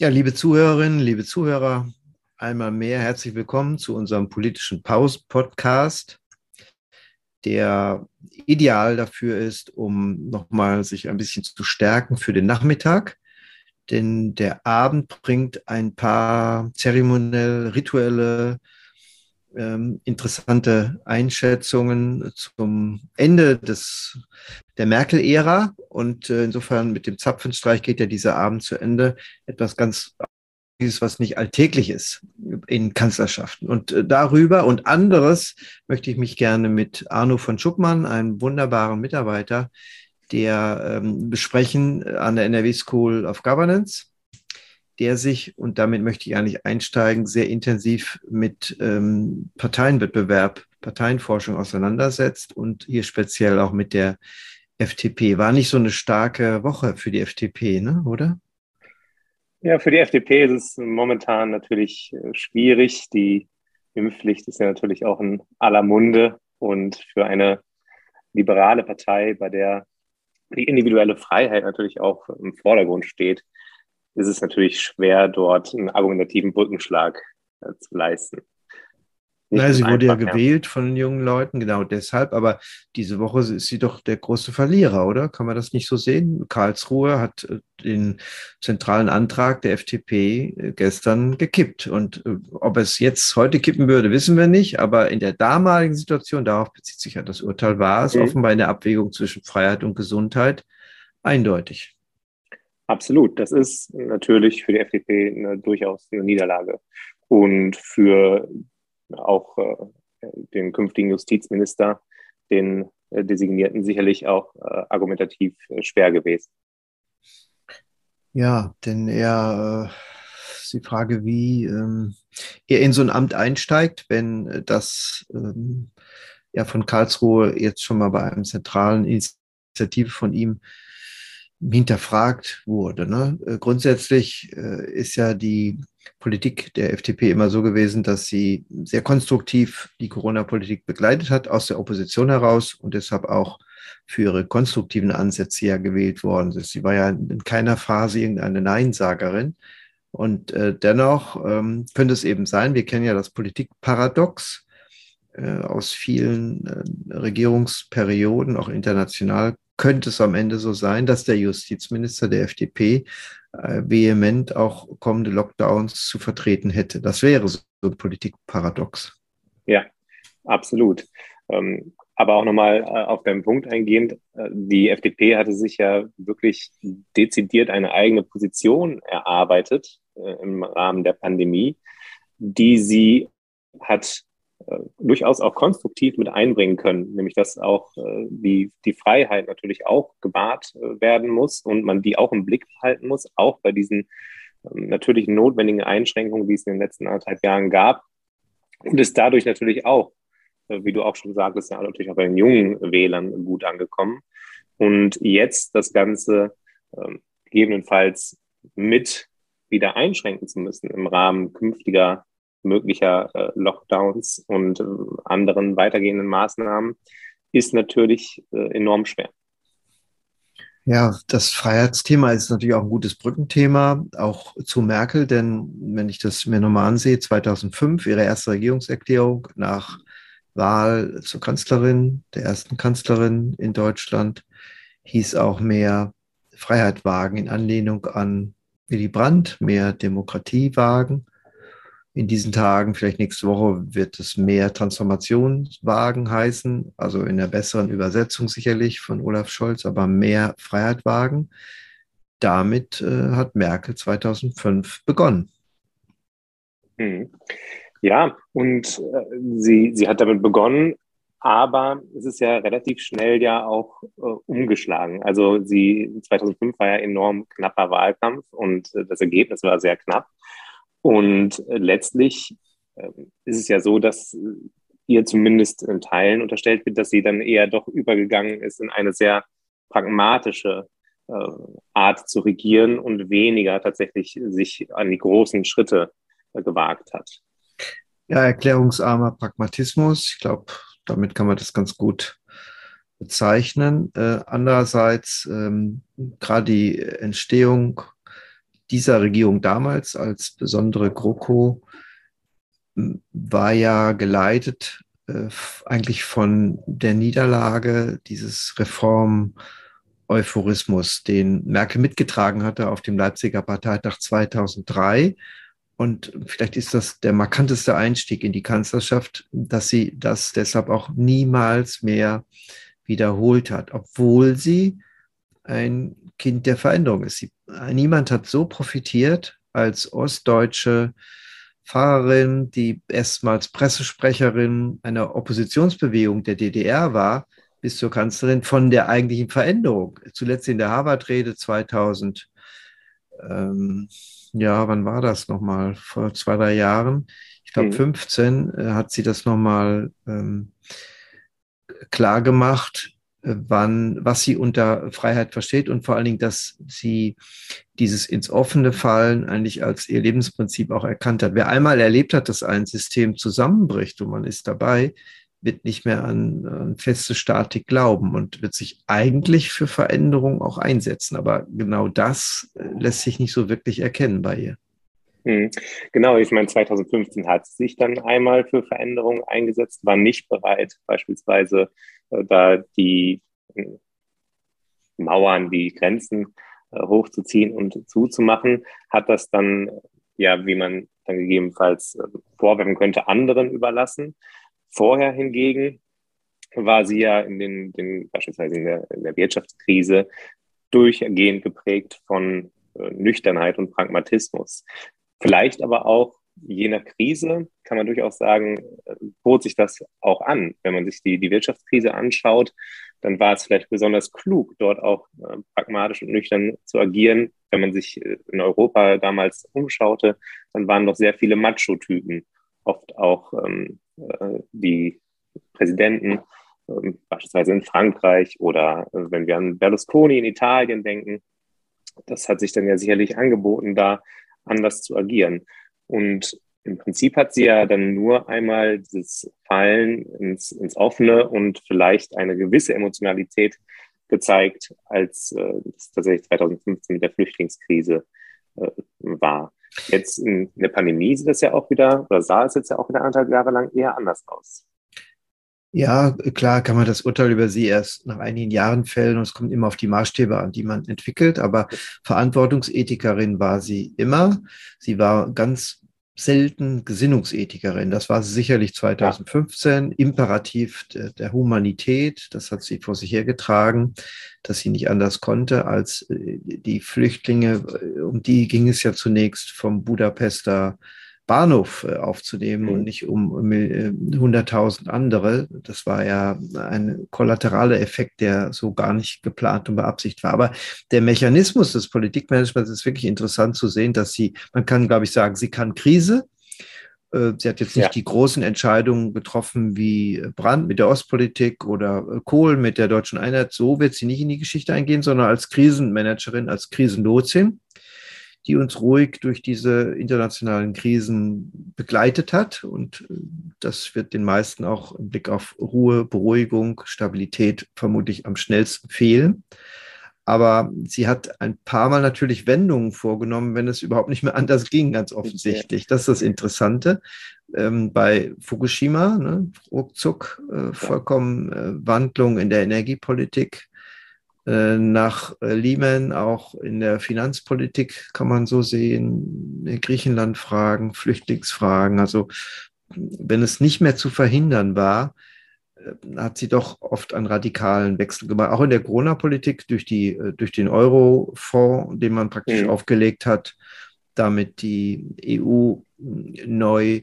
Ja, liebe Zuhörerinnen, liebe Zuhörer, einmal mehr herzlich willkommen zu unserem politischen Pause-Podcast, der ideal dafür ist, um nochmal sich ein bisschen zu stärken für den Nachmittag. Denn der Abend bringt ein paar zeremoniell rituelle ähm, interessante Einschätzungen zum Ende des, der Merkel-Ära. Und äh, insofern mit dem Zapfenstreich geht ja dieser Abend zu Ende. Etwas ganz was nicht alltäglich ist in Kanzlerschaften. Und äh, darüber und anderes möchte ich mich gerne mit Arno von Schuppmann, einem wunderbaren Mitarbeiter, der ähm, besprechen an der NRW School of Governance der sich, und damit möchte ich eigentlich einsteigen, sehr intensiv mit ähm, Parteienwettbewerb, Parteienforschung auseinandersetzt und hier speziell auch mit der FDP. War nicht so eine starke Woche für die FDP, ne? oder? Ja, für die FDP ist es momentan natürlich äh, schwierig. Die Impfpflicht ist ja natürlich auch in aller Munde und für eine liberale Partei, bei der die individuelle Freiheit natürlich auch im Vordergrund steht, ist es natürlich schwer, dort einen argumentativen Brückenschlag äh, zu leisten. Naja, sie wurde einfach, ja gewählt ja. von den jungen Leuten, genau deshalb. Aber diese Woche ist sie doch der große Verlierer, oder? Kann man das nicht so sehen? Karlsruhe hat äh, den zentralen Antrag der FDP äh, gestern gekippt. Und äh, ob es jetzt heute kippen würde, wissen wir nicht. Aber in der damaligen Situation, darauf bezieht sich ja das Urteil, war es mhm. offenbar in der Abwägung zwischen Freiheit und Gesundheit eindeutig. Absolut. Das ist natürlich für die FDP eine, durchaus eine Niederlage. Und für auch äh, den künftigen Justizminister, den äh, Designierten, sicherlich auch äh, argumentativ äh, schwer gewesen. Ja, denn er, äh, die Frage, wie ähm, er in so ein Amt einsteigt, wenn das ähm, ja von Karlsruhe jetzt schon mal bei einem zentralen Initiative von ihm hinterfragt wurde. Ne? Äh, grundsätzlich äh, ist ja die Politik der FDP immer so gewesen, dass sie sehr konstruktiv die Corona-Politik begleitet hat, aus der Opposition heraus und deshalb auch für ihre konstruktiven Ansätze ja gewählt worden ist. Sie war ja in keiner Phase irgendeine Neinsagerin. Und äh, dennoch ähm, könnte es eben sein, wir kennen ja das Politikparadox äh, aus vielen äh, Regierungsperioden, auch international könnte es am Ende so sein, dass der Justizminister der FDP äh, vehement auch kommende Lockdowns zu vertreten hätte. Das wäre so ein Politikparadox. Ja, absolut. Ähm, aber auch nochmal äh, auf deinen Punkt eingehend, äh, die FDP hatte sich ja wirklich dezidiert eine eigene Position erarbeitet äh, im Rahmen der Pandemie, die sie hat durchaus auch konstruktiv mit einbringen können, nämlich dass auch äh, die, die Freiheit natürlich auch gewahrt äh, werden muss und man die auch im Blick halten muss, auch bei diesen ähm, natürlich notwendigen Einschränkungen, die es in den letzten anderthalb Jahren gab. Und ist dadurch natürlich auch, äh, wie du auch schon sagtest, ja natürlich auch bei den jungen Wählern gut angekommen. Und jetzt das Ganze ähm, gegebenenfalls mit wieder einschränken zu müssen im Rahmen künftiger möglicher äh, Lockdowns und äh, anderen weitergehenden Maßnahmen ist natürlich äh, enorm schwer. Ja, das Freiheitsthema ist natürlich auch ein gutes Brückenthema, auch zu Merkel, denn wenn ich das mir nochmal ansehe, 2005, ihre erste Regierungserklärung nach Wahl zur Kanzlerin, der ersten Kanzlerin in Deutschland, hieß auch mehr Freiheit wagen in Anlehnung an Willy Brandt, mehr Demokratie wagen in diesen Tagen, vielleicht nächste Woche, wird es mehr Transformationswagen heißen, also in der besseren Übersetzung sicherlich von Olaf Scholz, aber mehr Freiheitwagen. Damit äh, hat Merkel 2005 begonnen. Hm. Ja, und äh, sie, sie hat damit begonnen, aber es ist ja relativ schnell ja auch äh, umgeschlagen. Also sie 2005 war ja enorm knapper Wahlkampf und äh, das Ergebnis war sehr knapp. Und äh, letztlich äh, ist es ja so, dass ihr zumindest in Teilen unterstellt wird, dass sie dann eher doch übergegangen ist in eine sehr pragmatische äh, Art zu regieren und weniger tatsächlich sich an die großen Schritte gewagt hat. Ja, erklärungsarmer Pragmatismus. Ich glaube, damit kann man das ganz gut bezeichnen. Äh, andererseits ähm, gerade die Entstehung dieser Regierung damals als besondere GroKo war ja geleitet äh, eigentlich von der Niederlage dieses Reform-Euphorismus, den Merkel mitgetragen hatte auf dem Leipziger Parteitag 2003. Und vielleicht ist das der markanteste Einstieg in die Kanzlerschaft, dass sie das deshalb auch niemals mehr wiederholt hat, obwohl sie ein Kind der Veränderung ist. Sie, niemand hat so profitiert als ostdeutsche Pfarrerin, die erstmals Pressesprecherin einer Oppositionsbewegung der DDR war, bis zur Kanzlerin von der eigentlichen Veränderung. Zuletzt in der Harvard-Rede 2000, ähm, ja, wann war das nochmal? Vor zwei, drei Jahren. Ich glaube, mhm. 15 äh, hat sie das nochmal ähm, klar gemacht, wann, was sie unter Freiheit versteht und vor allen Dingen, dass sie dieses ins offene Fallen eigentlich als ihr Lebensprinzip auch erkannt hat. Wer einmal erlebt hat, dass ein System zusammenbricht und man ist dabei, wird nicht mehr an, an feste Statik glauben und wird sich eigentlich für Veränderung auch einsetzen. Aber genau das äh, lässt sich nicht so wirklich erkennen bei ihr. Hm. Genau, ich meine, 2015 hat sich dann einmal für Veränderungen eingesetzt, war nicht bereit, beispielsweise äh, da die äh, Mauern, die Grenzen äh, hochzuziehen und zuzumachen, hat das dann, ja, wie man dann gegebenenfalls äh, vorwerfen könnte, anderen überlassen. Vorher hingegen war sie ja in den, den beispielsweise in der, in der Wirtschaftskrise durchgehend geprägt von äh, Nüchternheit und Pragmatismus. Vielleicht aber auch je nach Krise kann man durchaus sagen, bot sich das auch an. Wenn man sich die, die Wirtschaftskrise anschaut, dann war es vielleicht besonders klug, dort auch äh, pragmatisch und nüchtern zu agieren. Wenn man sich äh, in Europa damals umschaute, dann waren noch sehr viele Macho-Typen, oft auch ähm, äh, die Präsidenten, äh, beispielsweise in Frankreich oder äh, wenn wir an Berlusconi in Italien denken. Das hat sich dann ja sicherlich angeboten, da anders zu agieren. Und im Prinzip hat sie ja dann nur einmal dieses Fallen ins, ins Offene und vielleicht eine gewisse Emotionalität gezeigt, als äh, das tatsächlich 2015 mit der Flüchtlingskrise äh, war. Jetzt in der Pandemie sieht das ja auch wieder, oder sah es jetzt ja auch wieder anderthalb Jahre lang eher anders aus. Ja, klar kann man das Urteil über sie erst nach einigen Jahren fällen und es kommt immer auf die Maßstäbe an, die man entwickelt. Aber Verantwortungsethikerin war sie immer. Sie war ganz selten Gesinnungsethikerin. Das war sie sicherlich 2015. Ja. Imperativ der, Humanität, das hat sie vor sich hergetragen, dass sie nicht anders konnte als äh, die Flüchtlinge, äh, um die ging es ja zunächst vom Budapester Bahnhof äh, aufzunehmen und mhm. nicht um 100.000 andere. Das war ja ein kollateraler Effekt, der so gar nicht geplant und beabsichtigt war. Aber der Mechanismus des Politikmanagements ist wirklich interessant zu sehen, dass sie, man kann, glaube ich, sagen, sie kann Krise. Äh, sie hat jetzt nicht ja. die großen Entscheidungen getroffen wie Brandt mit der Ostpolitik oder Kohl mit der deutschen Einheit. So wird sie nicht in die Geschichte eingehen, sondern als Krisenmanagerin, als Krisenlotsin die uns ruhig durch diese internationalen Krisen begleitet hat. Und äh, das wird den meisten auch im Blick auf Ruhe, Beruhigung, Stabilität vermutlich am schnellsten fehlen. Aber sie hat ein paar Mal natürlich Wendungen vorgenommen, wenn es überhaupt nicht mehr anders ging, ganz offensichtlich. Das ist das Interessante. Ähm, bei Fukushima, ne, ruckzuck, äh, vollkommen äh, Wandlung in der Energiepolitik. Äh, nach äh, Lehman, auch in der Finanzpolitik kann man so sehen, Griechenland-Fragen, Flüchtlingsfragen. Also wenn es nicht mehr zu verhindern war, äh, hat sie doch oft einen radikalen Wechsel gemacht. Auch in der Corona-Politik durch, die, durch den Euro-Fonds, den man praktisch mhm. aufgelegt hat, damit die EU neu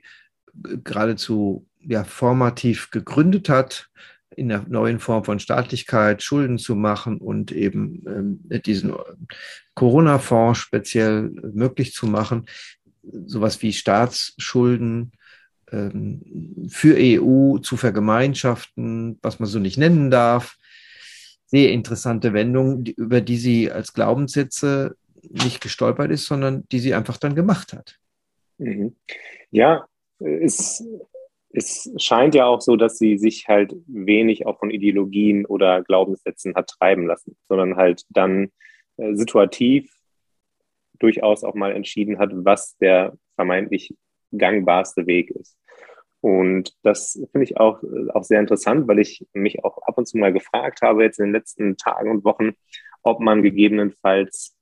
geradezu ja, formativ gegründet hat in der neuen Form von Staatlichkeit Schulden zu machen und eben ähm, diesen Corona-Fonds speziell möglich zu machen, sowas wie Staatsschulden ähm, für EU zu vergemeinschaften, was man so nicht nennen darf. Sehr interessante Wendung, über die sie als Glaubenssätze nicht gestolpert ist, sondern die sie einfach dann gemacht hat. Mhm. Ja, ist es scheint ja auch so, dass sie sich halt wenig auch von Ideologien oder Glaubenssätzen hat treiben lassen, sondern halt dann äh, situativ durchaus auch mal entschieden hat, was der vermeintlich gangbarste Weg ist. Und das finde ich auch, auch sehr interessant, weil ich mich auch ab und zu mal gefragt habe, jetzt in den letzten Tagen und Wochen, ob man gegebenenfalls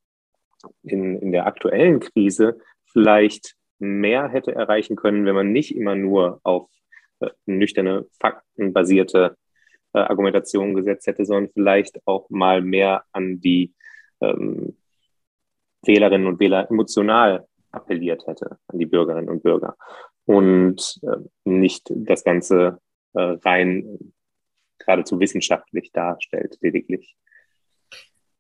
in, in der aktuellen Krise vielleicht mehr hätte erreichen können, wenn man nicht immer nur auf äh, nüchterne, faktenbasierte äh, Argumentation gesetzt hätte, sondern vielleicht auch mal mehr an die ähm, Wählerinnen und Wähler emotional appelliert hätte, an die Bürgerinnen und Bürger und äh, nicht das Ganze äh, rein geradezu wissenschaftlich darstellt, lediglich.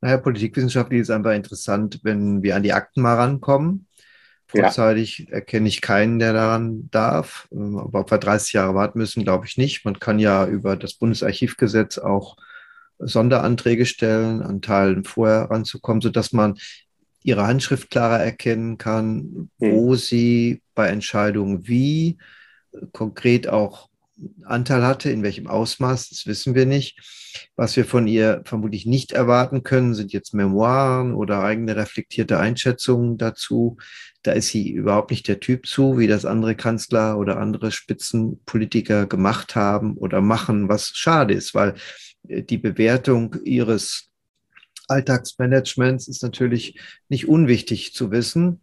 Naja, politikwissenschaftlich ist einfach interessant, wenn wir an die Akten mal rankommen. Vorzeitig ja. erkenne ich keinen, der daran darf. Ähm, aber ob wir 30 Jahre warten müssen, glaube ich nicht. Man kann ja über das Bundesarchivgesetz auch Sonderanträge stellen, an Teilen vorher ranzukommen, sodass man ihre Handschrift klarer erkennen kann, wo mhm. sie bei Entscheidungen wie konkret auch Anteil hatte, in welchem Ausmaß, das wissen wir nicht. Was wir von ihr vermutlich nicht erwarten können, sind jetzt Memoiren oder eigene reflektierte Einschätzungen dazu. Da ist sie überhaupt nicht der Typ zu, wie das andere Kanzler oder andere Spitzenpolitiker gemacht haben oder machen, was schade ist, weil die Bewertung ihres Alltagsmanagements ist natürlich nicht unwichtig zu wissen.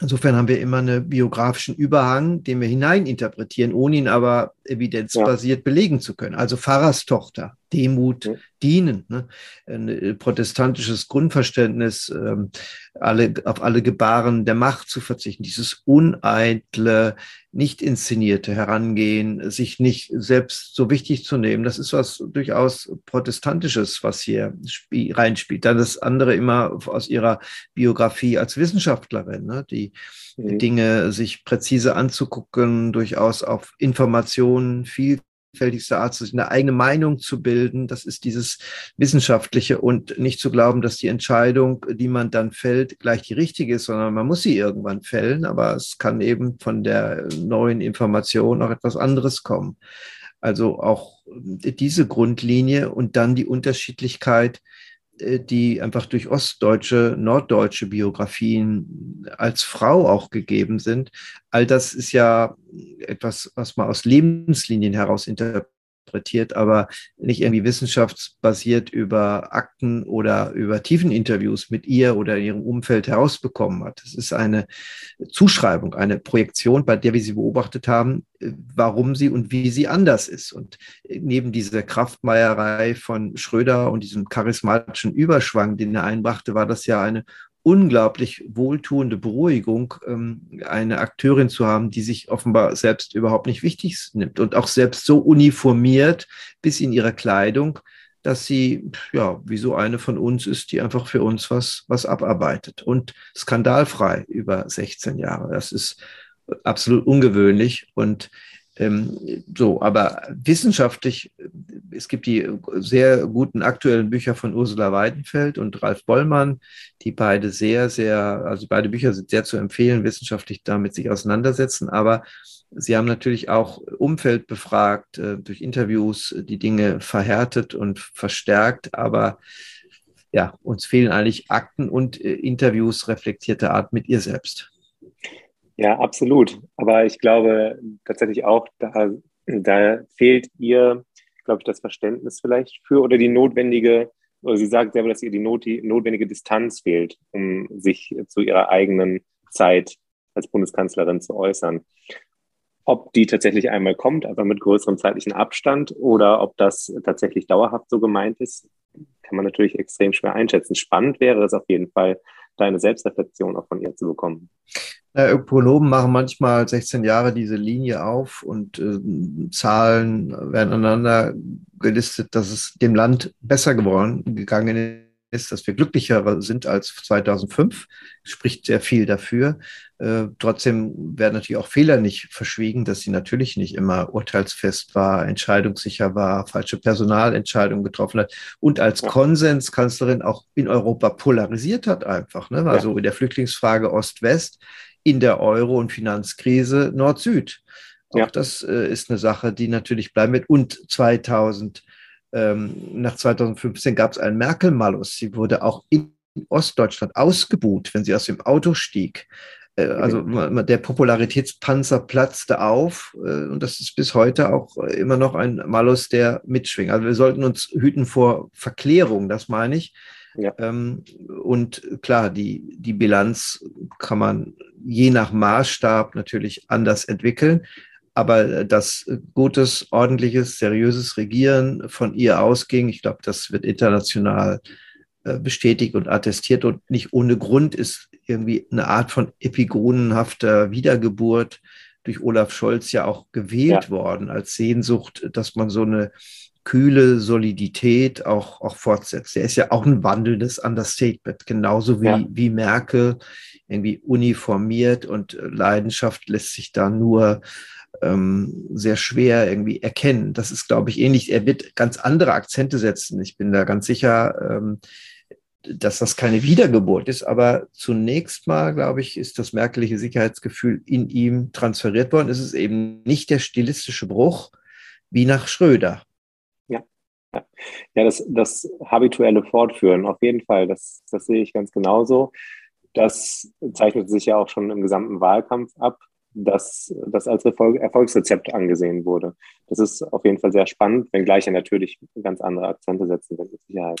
Insofern haben wir immer einen biografischen Überhang, den wir hineininterpretieren, ohne ihn aber evidenzbasiert ja. belegen zu können. Also Pfarrerstochter, Demut, ja. Dienen, ne? ein äh, protestantisches Grundverständnis, ähm, alle, auf alle Gebaren der Macht zu verzichten, dieses uneitle, nicht inszenierte Herangehen, sich nicht selbst so wichtig zu nehmen, das ist was durchaus Protestantisches, was hier reinspielt. Dann das andere immer aus ihrer Biografie als Wissenschaftlerin, ne? die mhm. Dinge sich präzise anzugucken, durchaus auf Informationen viel vielfältigster Art, sich eine eigene Meinung zu bilden. Das ist dieses Wissenschaftliche und nicht zu glauben, dass die Entscheidung, die man dann fällt, gleich die richtige ist, sondern man muss sie irgendwann fällen. Aber es kann eben von der neuen Information auch etwas anderes kommen. Also auch diese Grundlinie und dann die Unterschiedlichkeit die einfach durch ostdeutsche, norddeutsche Biografien als Frau auch gegeben sind. All das ist ja etwas, was man aus Lebenslinien heraus interpretiert interpretiert, aber nicht irgendwie wissenschaftsbasiert über Akten oder über Tiefeninterviews mit ihr oder ihrem Umfeld herausbekommen hat. Es ist eine Zuschreibung, eine Projektion, bei der wir sie beobachtet haben, warum sie und wie sie anders ist. Und neben dieser Kraftmeierei von Schröder und diesem charismatischen Überschwang, den er einbrachte, war das ja eine unglaublich wohltuende Beruhigung, ähm, eine Akteurin zu haben, die sich offenbar selbst überhaupt nicht wichtig nimmt und auch selbst so uniformiert bis in ihrer Kleidung, dass sie ja wie so eine von uns ist, die einfach für uns was was abarbeitet und skandalfrei über 16 Jahre. Das ist absolut ungewöhnlich und ähm, so, aber wissenschaftlich, es gibt die sehr guten aktuellen Bücher von Ursula Weidenfeld und Ralf Bollmann, die beide sehr, sehr, also beide Bücher sind sehr zu empfehlen, wissenschaftlich damit sich auseinandersetzen, aber sie haben natürlich auch Umfeld befragt, äh, durch Interviews die Dinge verhärtet und verstärkt, aber ja, uns fehlen eigentlich Akten und äh, Interviews reflektierter Art mit ihr selbst. Ja, absolut. Aber ich glaube tatsächlich auch, da, da fehlt ihr, glaube ich, das Verständnis vielleicht für oder die notwendige, oder sie sagt selber, dass ihr die, not, die notwendige Distanz fehlt, um sich zu ihrer eigenen Zeit als Bundeskanzlerin zu äußern. Ob die tatsächlich einmal kommt, aber mit größerem zeitlichen Abstand, oder ob das tatsächlich dauerhaft so gemeint ist, kann man natürlich extrem schwer einschätzen. Spannend wäre es auf jeden Fall, deine Selbstreflexion auch von ihr zu bekommen. Ja, Ökologen machen manchmal 16 Jahre diese Linie auf und äh, Zahlen werden aneinander gelistet, dass es dem Land besser geworden gegangen ist, dass wir glücklicher sind als 2005, spricht sehr viel dafür. Äh, trotzdem werden natürlich auch Fehler nicht verschwiegen, dass sie natürlich nicht immer urteilsfest war, entscheidungssicher war, falsche Personalentscheidungen getroffen hat und als ja. Konsenskanzlerin auch in Europa polarisiert hat einfach. Ne? Also ja. in der Flüchtlingsfrage Ost-West, in der Euro- und Finanzkrise Nord-Süd. Auch ja. das äh, ist eine Sache, die natürlich bleiben wird. Und 2000 ähm, nach 2015 gab es einen Merkel-Malus. Sie wurde auch Ostdeutschland ausgebuht, wenn sie aus dem Auto stieg. Äh, also der Popularitätspanzer platzte auf äh, und das ist bis heute auch immer noch ein Malus, der mitschwingt. Also wir sollten uns hüten vor Verklärung, das meine ich. Ja. Ähm, und klar, die, die Bilanz kann man je nach Maßstab natürlich anders entwickeln. Aber dass gutes, ordentliches, seriöses Regieren von ihr ausging, ich glaube, das wird international äh, bestätigt und attestiert und nicht ohne Grund ist irgendwie eine Art von epigonenhafter Wiedergeburt durch Olaf Scholz ja auch gewählt ja. worden als Sehnsucht, dass man so eine kühle Solidität auch, auch fortsetzt. Er ist ja auch ein wandelndes Understatement, genauso wie, ja. wie Merkel, irgendwie uniformiert und Leidenschaft lässt sich da nur ähm, sehr schwer irgendwie erkennen. Das ist, glaube ich, ähnlich. Er wird ganz andere Akzente setzen. Ich bin da ganz sicher, ähm, dass das keine Wiedergeburt ist. Aber zunächst mal, glaube ich, ist das merkelige Sicherheitsgefühl in ihm transferiert worden. Es ist eben nicht der stilistische Bruch wie nach Schröder. Ja, das, das habituelle Fortführen, auf jeden Fall, das, das sehe ich ganz genauso. Das zeichnet sich ja auch schon im gesamten Wahlkampf ab, dass das als Erfolg, Erfolgsrezept angesehen wurde. Das ist auf jeden Fall sehr spannend, wenngleich er natürlich ganz andere Akzente setzen wird, mit Sicherheit.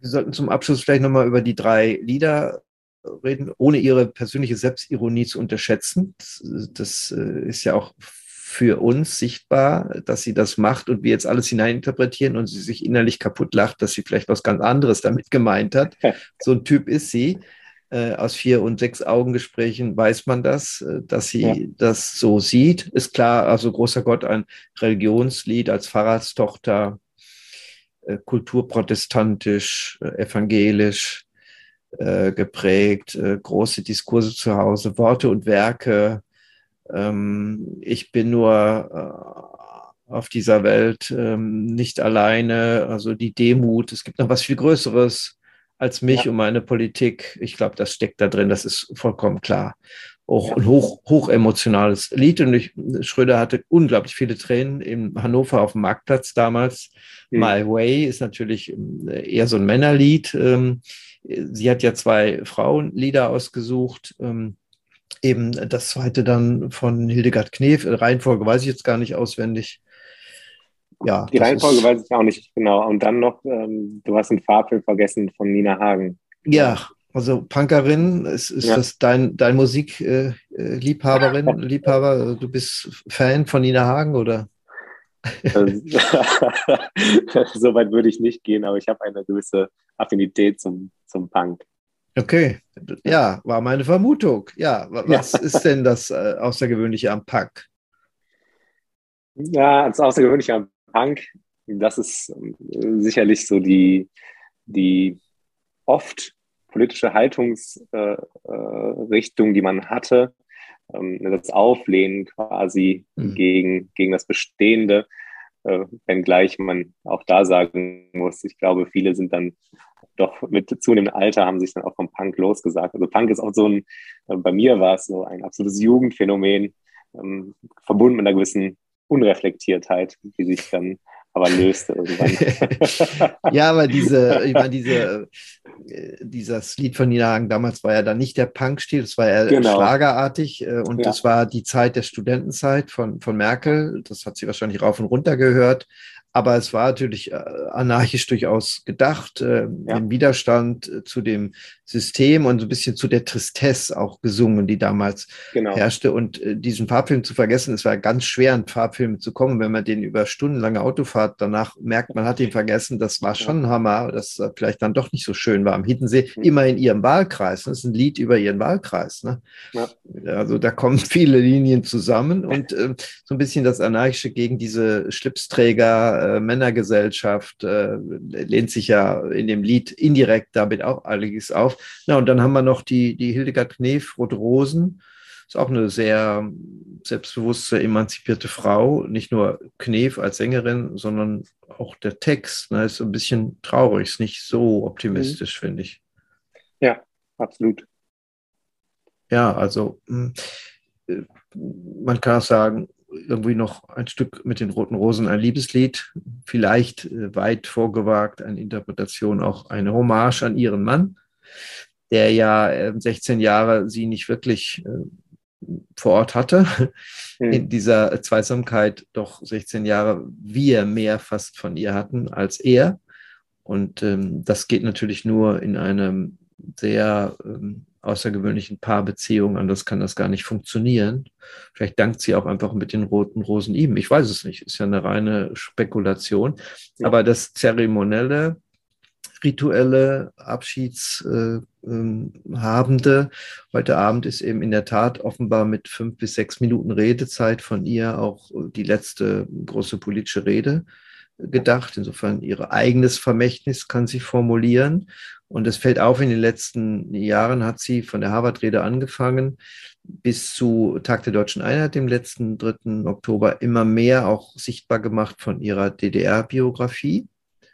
Wir sollten zum Abschluss vielleicht nochmal über die drei Lieder reden, ohne ihre persönliche Selbstironie zu unterschätzen. Das, das äh, ist ja auch für uns sichtbar, dass sie das macht und wir jetzt alles hineininterpretieren und sie sich innerlich kaputt lacht, dass sie vielleicht was ganz anderes damit gemeint hat. So ein Typ ist sie. Äh, aus vier und sechs Augengesprächen weiß man das, äh, dass sie ja. das so sieht. Ist klar, also großer Gott, ein Religionslied als Pfarrerstochter äh, kulturprotestantisch, äh, evangelisch äh, geprägt, große Diskurse zu Hause, Worte und Werke. Ähm, ich bin nur auf dieser Welt ähm, nicht alleine, also die Demut, es gibt noch was viel Größeres als mich ja. und meine Politik. Ich glaube, das steckt da drin, das ist vollkommen klar auch ja. ein hoch, hoch emotionales Lied. Und ich, Schröder hatte unglaublich viele Tränen in Hannover auf dem Marktplatz damals. Mhm. My Way ist natürlich äh, eher so ein Männerlied. Ähm, sie hat ja zwei Frauenlieder ausgesucht. Eben das zweite dann von Hildegard Knef. Reihenfolge weiß ich jetzt gar nicht auswendig. Ja, die Reihenfolge weiß ich auch nicht genau. Und dann noch, ähm, du hast einen Farbfilm vergessen von Nina Hagen. Ja, also Punkerin, ist, ist ja. das dein, dein Musikliebhaberin, äh, äh Liebhaber? Du bist Fan von Nina Hagen oder? so weit würde ich nicht gehen, aber ich habe eine gewisse Affinität zum, zum Punk. Okay, ja, war meine Vermutung. Ja, was ja. ist denn das äh, Außergewöhnliche am Punk? Ja, das Außergewöhnliche am Punk, das ist äh, sicherlich so die, die oft politische Haltungsrichtung, äh, die man hatte, ähm, das Auflehnen quasi mhm. gegen, gegen das Bestehende, äh, wenngleich man auch da sagen muss, ich glaube, viele sind dann doch mit zunehmendem Alter haben sich dann auch vom Punk losgesagt. Also Punk ist auch so ein, äh, bei mir war es so ein absolutes Jugendphänomen, ähm, verbunden mit einer gewissen Unreflektiertheit, die sich dann aber löste irgendwann. ja, aber diese, ich meine, diese, äh, dieses Lied von Nina Hagen damals war ja dann nicht der Punk-Stil, das war ja genau. schlagerartig äh, und ja. das war die Zeit der Studentenzeit von, von Merkel. Das hat sie wahrscheinlich rauf und runter gehört. Aber es war natürlich äh, anarchisch durchaus gedacht, äh, ja. im Widerstand äh, zu dem System und so ein bisschen zu der Tristesse auch gesungen, die damals genau. herrschte. Und äh, diesen Farbfilm zu vergessen, es war ganz schwer, einen Farbfilm zu kommen. Wenn man den über stundenlange Autofahrt danach merkt, man hat ihn vergessen, das war schon ein Hammer, das äh, vielleicht dann doch nicht so schön war. Am Hiddensee, mhm. immer in ihrem Wahlkreis. Ne? Das ist ein Lied über ihren Wahlkreis. Ne? Ja. Also da kommen viele Linien zusammen und äh, so ein bisschen das Anarchische gegen diese Schlipsträger, äh, Männergesellschaft äh, lehnt sich ja in dem Lied indirekt damit auch einiges auf. Na, und dann haben wir noch die, die Hildegard Knef, Rote Rosen. Ist auch eine sehr selbstbewusste, emanzipierte Frau. Nicht nur Knef als Sängerin, sondern auch der Text. Ne, ist ein bisschen traurig, ist nicht so optimistisch, mhm. finde ich. Ja, absolut. Ja, also hm, äh, man kann auch sagen, irgendwie noch ein Stück mit den Roten Rosen, ein Liebeslied, vielleicht äh, weit vorgewagt, eine Interpretation, auch eine Hommage an ihren Mann. der ja 16 Jahre sie nicht wirklich vor Ort hatte, hm. in dieser Zweisamkeit doch 16 Jahre wir mehr fast von ihr hatten als er. Und ähm, das geht natürlich nur in einem sehr ähm, außergewöhnlichen Paarbeziehung, anders kann das gar nicht funktionieren. Vielleicht dankt sie auch einfach mit den roten Rosen ihm. Ich weiß es nicht, ist ja eine reine Spekulation. Ja. Aber das Zeremonielle, rituelle Abschiedshabende. Äh, heute Abend ist eben in der Tat offenbar mit fünf bis sechs Minuten Redezeit von ihr auch die letzte große politische Rede gedacht. Insofern ihr eigenes Vermächtnis kann sie formulieren. Und es fällt auf, in den letzten Jahren hat sie von der Harvard-Rede angefangen bis zu Tag der Deutschen Einheit, dem letzten 3. Oktober, immer mehr auch sichtbar gemacht von ihrer DDR-Biografie.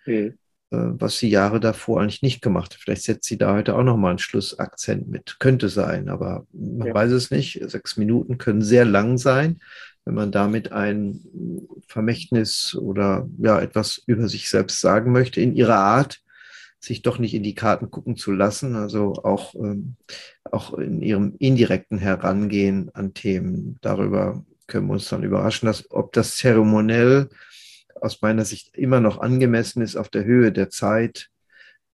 Mhm. Äh, was sie Jahre davor eigentlich nicht gemacht hat. Vielleicht setzt sie da heute auch nochmal einen Schlussakzent mit. Könnte sein, aber man ja. weiß es nicht. Sechs Minuten können sehr lang sein, wenn man damit ein Vermächtnis oder ja etwas über sich selbst sagen möchte, in ihrer Art, sich doch nicht in die Karten gucken zu lassen, also auch, ähm, auch in ihrem indirekten Herangehen an Themen. Darüber können wir uns dann überraschen, dass ob das zeremoniell aus meiner Sicht immer noch angemessen ist auf der Höhe der Zeit.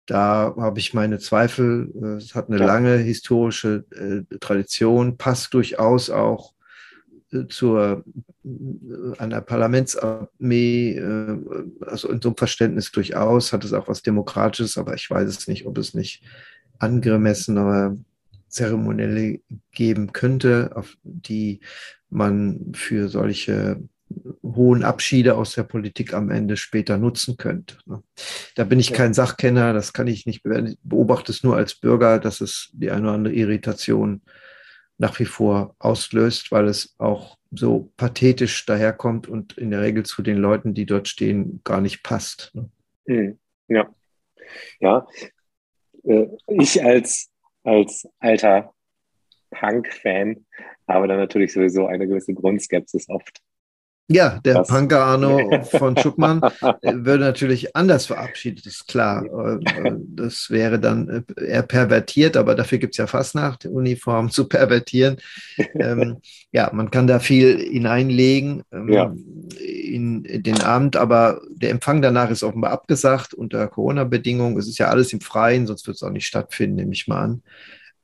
Da habe ich meine Zweifel. Es hat eine ja. lange historische äh, Tradition, passt durchaus auch zur äh, einer Parlamentsarmee, äh, also in so einem Verständnis durchaus, hat es auch was Demokratisches, aber ich weiß es nicht, ob es nicht angemessenere Zeremonielle geben könnte, auf die man für solche hohen Abschiede aus der Politik am Ende später nutzen könnte. Ne? Da bin ich kein Sachkenner, das kann ich nicht beobachte es nur als Bürger, dass es die eine oder andere Irritation nach wie vor auslöst, weil es auch so pathetisch daherkommt und in der Regel zu den Leuten, die dort stehen, gar nicht passt. Ne? Hm, ja. Ja. Äh, ich als, als alter Punk-Fan habe da natürlich sowieso eine gewisse Grundskepsis oft ja, der das, Punker Arno von Schuckmann äh, würde natürlich anders verabschiedet, ist klar. Äh, äh, das wäre dann eher pervertiert, aber dafür gibt es ja Fastnacht, Uniform zu pervertieren. Ähm, ja, man kann da viel hineinlegen ähm, ja. in, den Abend, aber der Empfang danach ist offenbar abgesagt unter Corona-Bedingungen. Es ist ja alles im Freien, sonst wird es auch nicht stattfinden, nehme ich mal an.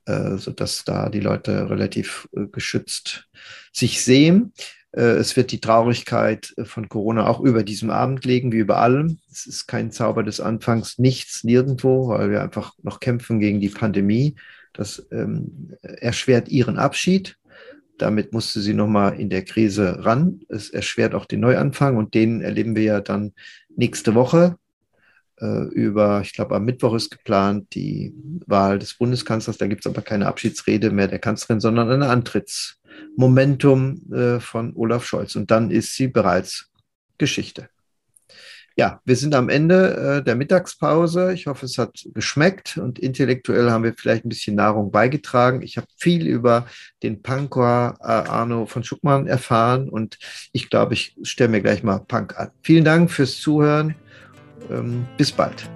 Äh, sodass da die Leute relativ äh, geschützt sich sehen. Äh, es wird die Traurigkeit äh, von Corona auch über diesem Abend liegen, wie über allem. Es ist kein Zauber des Anfangs, nichts, nirgendwo, weil wir einfach noch kämpfen gegen die Pandemie. Das ähm, erschwert ihren Abschied. Damit musste sie nochmal in der Krise ran. Es erschwert auch den Neuanfang und den erleben wir ja dann nächste Woche. Äh, über, ich glaube, am Mittwoch ist geplant die Wahl des Bundeskanzlers. Da gibt es aber keine Abschiedsrede mehr der Kanzlerin, sondern eine Antritts- Momentum äh, von Olaf Scholz. Und dann ist sie bereits Geschichte. Ja, wir sind am Ende äh, der Mittagspause. Ich hoffe, es hat geschmeckt und intellektuell haben wir vielleicht ein bisschen Nahrung beigetragen. Ich habe viel über den Punker äh, Arno von Schuckmann erfahren und ich glaube, ich stelle mir gleich mal Punk an. Vielen Dank fürs Zuhören. Ähm, bis bald.